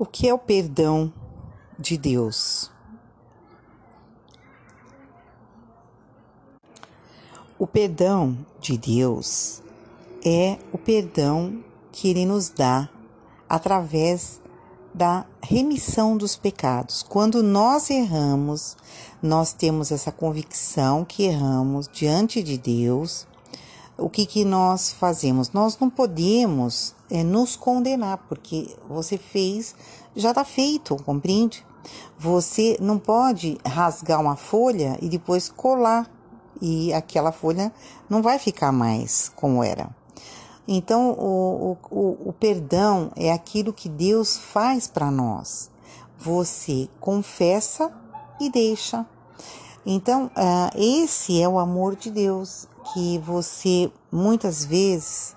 O que é o perdão de Deus? O perdão de Deus é o perdão que Ele nos dá através da remissão dos pecados. Quando nós erramos, nós temos essa convicção que erramos diante de Deus. O que, que nós fazemos? Nós não podemos é, nos condenar, porque você fez, já está feito, compreende? Você não pode rasgar uma folha e depois colar, e aquela folha não vai ficar mais como era. Então, o, o, o perdão é aquilo que Deus faz para nós. Você confessa e deixa. Então, uh, esse é o amor de Deus, que você muitas vezes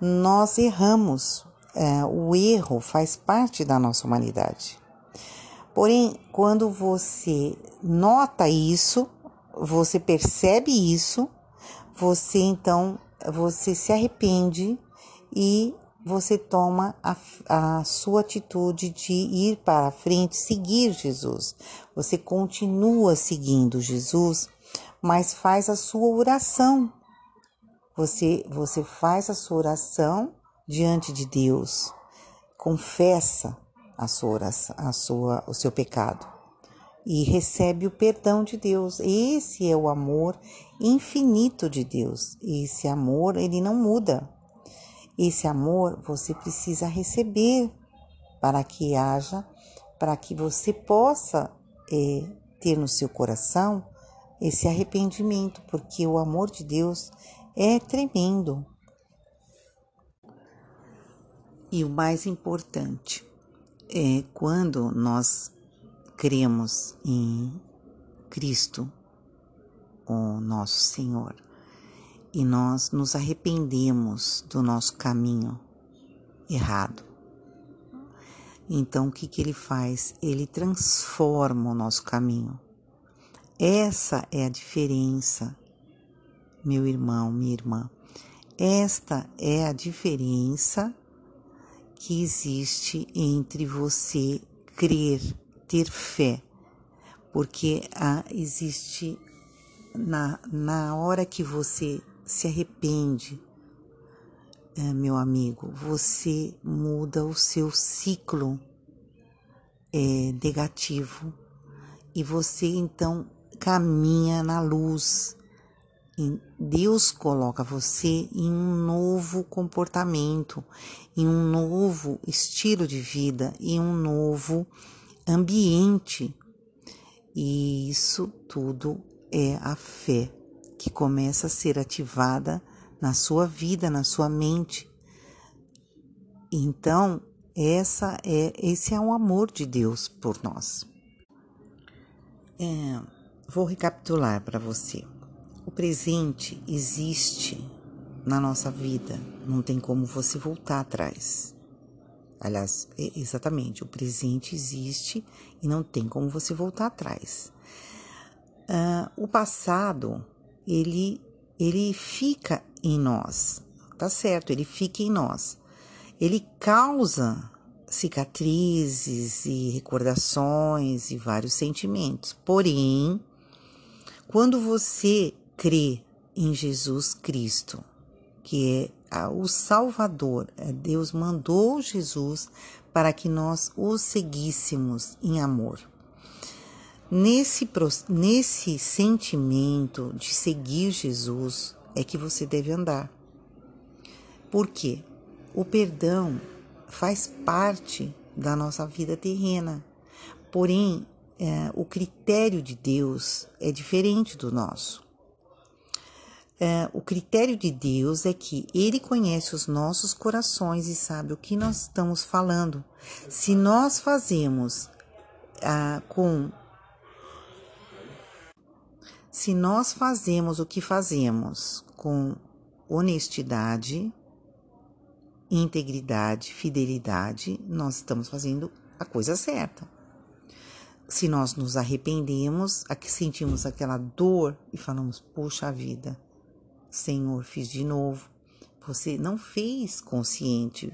nós erramos. É, o erro faz parte da nossa humanidade. Porém, quando você nota isso, você percebe isso, você então você se arrepende e você toma a, a, sua atitude de ir para a frente, seguir Jesus. Você continua seguindo Jesus, mas faz a sua oração você, você faz a sua oração diante de Deus, confessa a sua oração, a sua, o seu pecado e recebe o perdão de Deus. Esse é o amor infinito de Deus. Esse amor, ele não muda. Esse amor você precisa receber para que haja, para que você possa é, ter no seu coração esse arrependimento, porque o amor de Deus é tremendo. E o mais importante é quando nós cremos em Cristo, o nosso Senhor, e nós nos arrependemos do nosso caminho errado. Então, o que, que ele faz? Ele transforma o nosso caminho. Essa é a diferença meu irmão, minha irmã. Esta é a diferença que existe entre você crer, ter fé, porque ah, existe na, na hora que você se arrepende, é, meu amigo, você muda o seu ciclo é, negativo e você então caminha na luz Deus coloca você em um novo comportamento, em um novo estilo de vida, em um novo ambiente. E isso tudo é a fé que começa a ser ativada na sua vida, na sua mente. Então, essa é esse é o amor de Deus por nós. É, vou recapitular para você. O presente existe na nossa vida, não tem como você voltar atrás. Aliás, exatamente, o presente existe e não tem como você voltar atrás. Uh, o passado, ele, ele fica em nós, tá certo? Ele fica em nós. Ele causa cicatrizes e recordações e vários sentimentos. Porém, quando você crê em Jesus Cristo, que é o Salvador. É, Deus mandou Jesus para que nós o seguíssemos em amor. Nesse, nesse sentimento de seguir Jesus é que você deve andar. Por quê? O perdão faz parte da nossa vida terrena. Porém, é, o critério de Deus é diferente do nosso. É, o critério de Deus é que Ele conhece os nossos corações e sabe o que nós estamos falando. Se nós fazemos ah, com. Se nós fazemos o que fazemos com honestidade, integridade, fidelidade, nós estamos fazendo a coisa certa. Se nós nos arrependemos, aqui sentimos aquela dor e falamos, puxa vida, Senhor, fiz de novo. Você não fez consciente,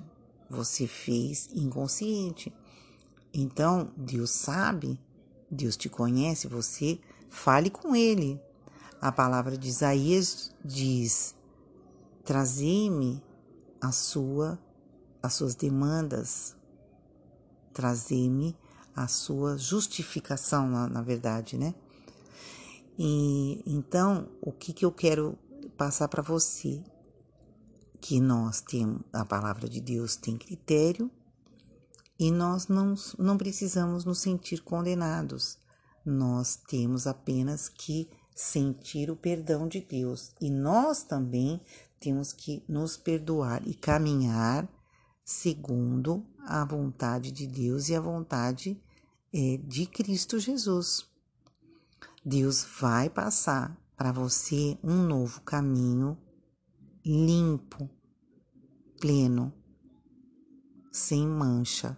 você fez inconsciente. Então, Deus sabe, Deus te conhece, você fale com Ele. A palavra de Isaías diz: Trazei-me a sua, as suas demandas, trazei-me a sua justificação, na, na verdade, né? E então, o que, que eu quero passar para você? Que nós temos, a palavra de Deus tem critério e nós não, não precisamos nos sentir condenados. Nós temos apenas que sentir o perdão de Deus e nós também temos que nos perdoar e caminhar segundo a vontade de Deus e a vontade é, de Cristo Jesus. Deus vai passar para você um novo caminho limpo, pleno, sem mancha.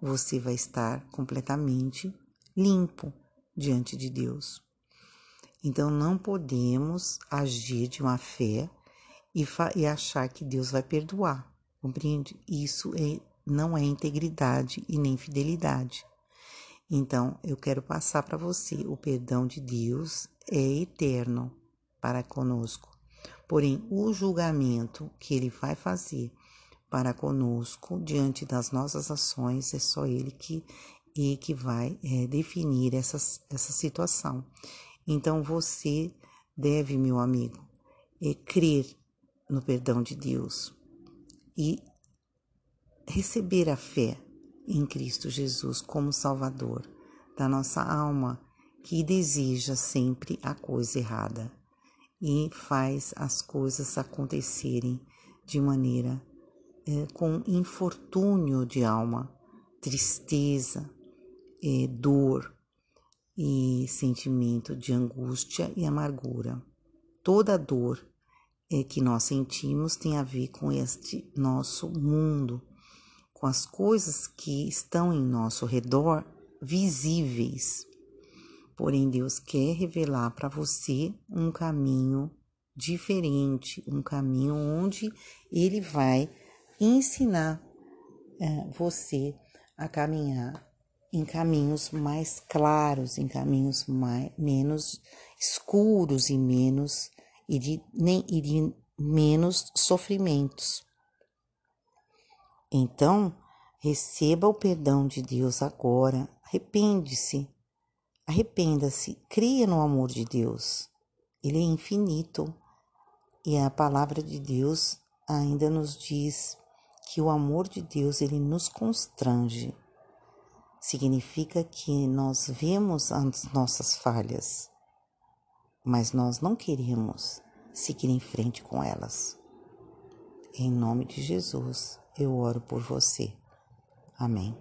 Você vai estar completamente limpo diante de Deus. Então não podemos agir de uma fé e, e achar que Deus vai perdoar. Compreende? Isso é, não é integridade e nem fidelidade. Então, eu quero passar para você: o perdão de Deus é eterno para conosco. Porém, o julgamento que ele vai fazer para conosco diante das nossas ações é só ele que, e que vai é, definir essa, essa situação. Então, você deve, meu amigo, é, crer no perdão de Deus e receber a fé em Cristo Jesus como Salvador da nossa alma, que deseja sempre a coisa errada e faz as coisas acontecerem de maneira é, com infortúnio de alma, tristeza, é, dor e sentimento de angústia e amargura. Toda dor é, que nós sentimos tem a ver com este nosso mundo com as coisas que estão em nosso redor visíveis. Porém, Deus quer revelar para você um caminho diferente, um caminho onde Ele vai ensinar é, você a caminhar em caminhos mais claros, em caminhos mais, menos escuros e menos e de, nem, e de menos sofrimentos. Então, receba o perdão de Deus agora. Arrepende-se. Arrependa-se. Creia no amor de Deus. Ele é infinito. E a palavra de Deus ainda nos diz que o amor de Deus ele nos constrange. Significa que nós vemos as nossas falhas, mas nós não queremos seguir em frente com elas. Em nome de Jesus eu oro por você. Amém.